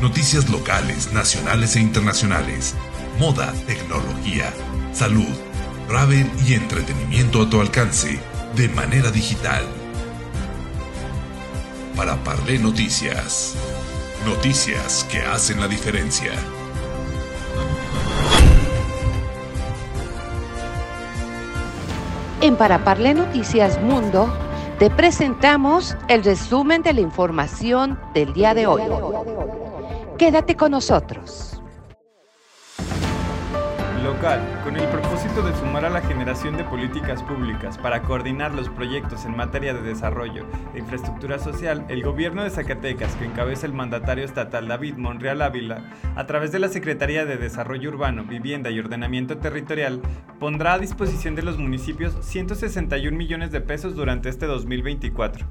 Noticias locales, nacionales e internacionales. Moda, tecnología, salud, travel y entretenimiento a tu alcance de manera digital. Para Parlé Noticias. Noticias que hacen la diferencia. En Para Parlé Noticias Mundo te presentamos el resumen de la información del día de hoy. Quédate con nosotros local, con el propósito de sumar a la generación de políticas públicas para coordinar los proyectos en materia de desarrollo e infraestructura social, el gobierno de Zacatecas, que encabeza el mandatario estatal David Monreal Ávila, a través de la Secretaría de Desarrollo Urbano, Vivienda y Ordenamiento Territorial, pondrá a disposición de los municipios 161 millones de pesos durante este 2024.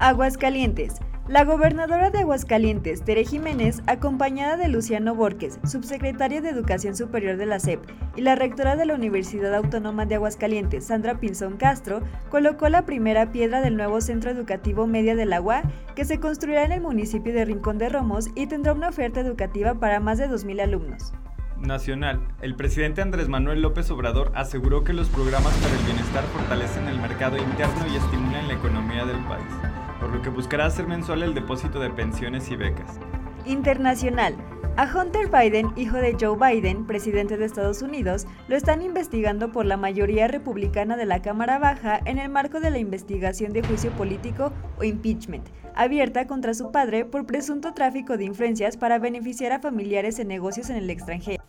Aguascalientes. La gobernadora de Aguascalientes, Tere Jiménez, acompañada de Luciano Borges, subsecretario de Educación Superior de la SEP, y la rectora de la Universidad Autónoma de Aguascalientes, Sandra Pinzón Castro, colocó la primera piedra del nuevo Centro Educativo Media del Agua, que se construirá en el municipio de Rincón de Romos y tendrá una oferta educativa para más de 2.000 alumnos. Nacional, el presidente Andrés Manuel López Obrador aseguró que los programas para el bienestar fortalecen el mercado interno y estimulan la economía del país por lo que buscará hacer mensual el depósito de pensiones y becas. Internacional. A Hunter Biden, hijo de Joe Biden, presidente de Estados Unidos, lo están investigando por la mayoría republicana de la Cámara Baja en el marco de la investigación de juicio político o impeachment, abierta contra su padre por presunto tráfico de influencias para beneficiar a familiares en negocios en el extranjero.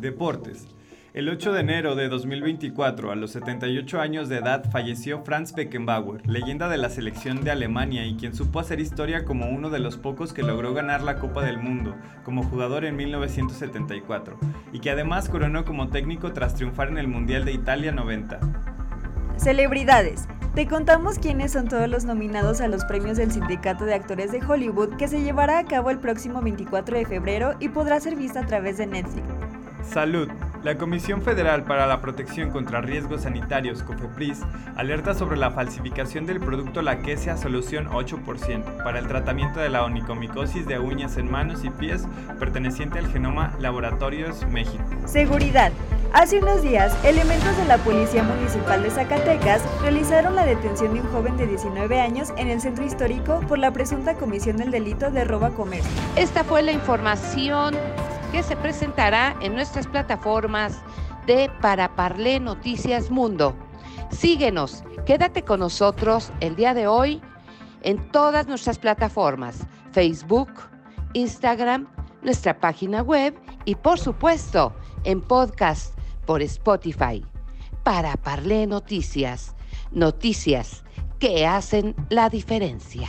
Deportes. El 8 de enero de 2024, a los 78 años de edad, falleció Franz Beckenbauer, leyenda de la selección de Alemania y quien supo hacer historia como uno de los pocos que logró ganar la Copa del Mundo como jugador en 1974, y que además coronó como técnico tras triunfar en el Mundial de Italia 90. Celebridades. Te contamos quiénes son todos los nominados a los premios del Sindicato de Actores de Hollywood que se llevará a cabo el próximo 24 de febrero y podrá ser vista a través de Netflix. Salud. La Comisión Federal para la Protección contra Riesgos Sanitarios, COFEPRIS, alerta sobre la falsificación del producto Laquesia Solución 8% para el tratamiento de la onicomicosis de uñas en manos y pies perteneciente al Genoma Laboratorios México. Seguridad. Hace unos días, elementos de la Policía Municipal de Zacatecas realizaron la detención de un joven de 19 años en el centro histórico por la presunta comisión del delito de roba comercio. Esta fue la información que se presentará en nuestras plataformas de Para Parlé Noticias Mundo. Síguenos, quédate con nosotros el día de hoy en todas nuestras plataformas, Facebook, Instagram, nuestra página web y por supuesto en podcast por Spotify. Para Parlé Noticias, noticias que hacen la diferencia.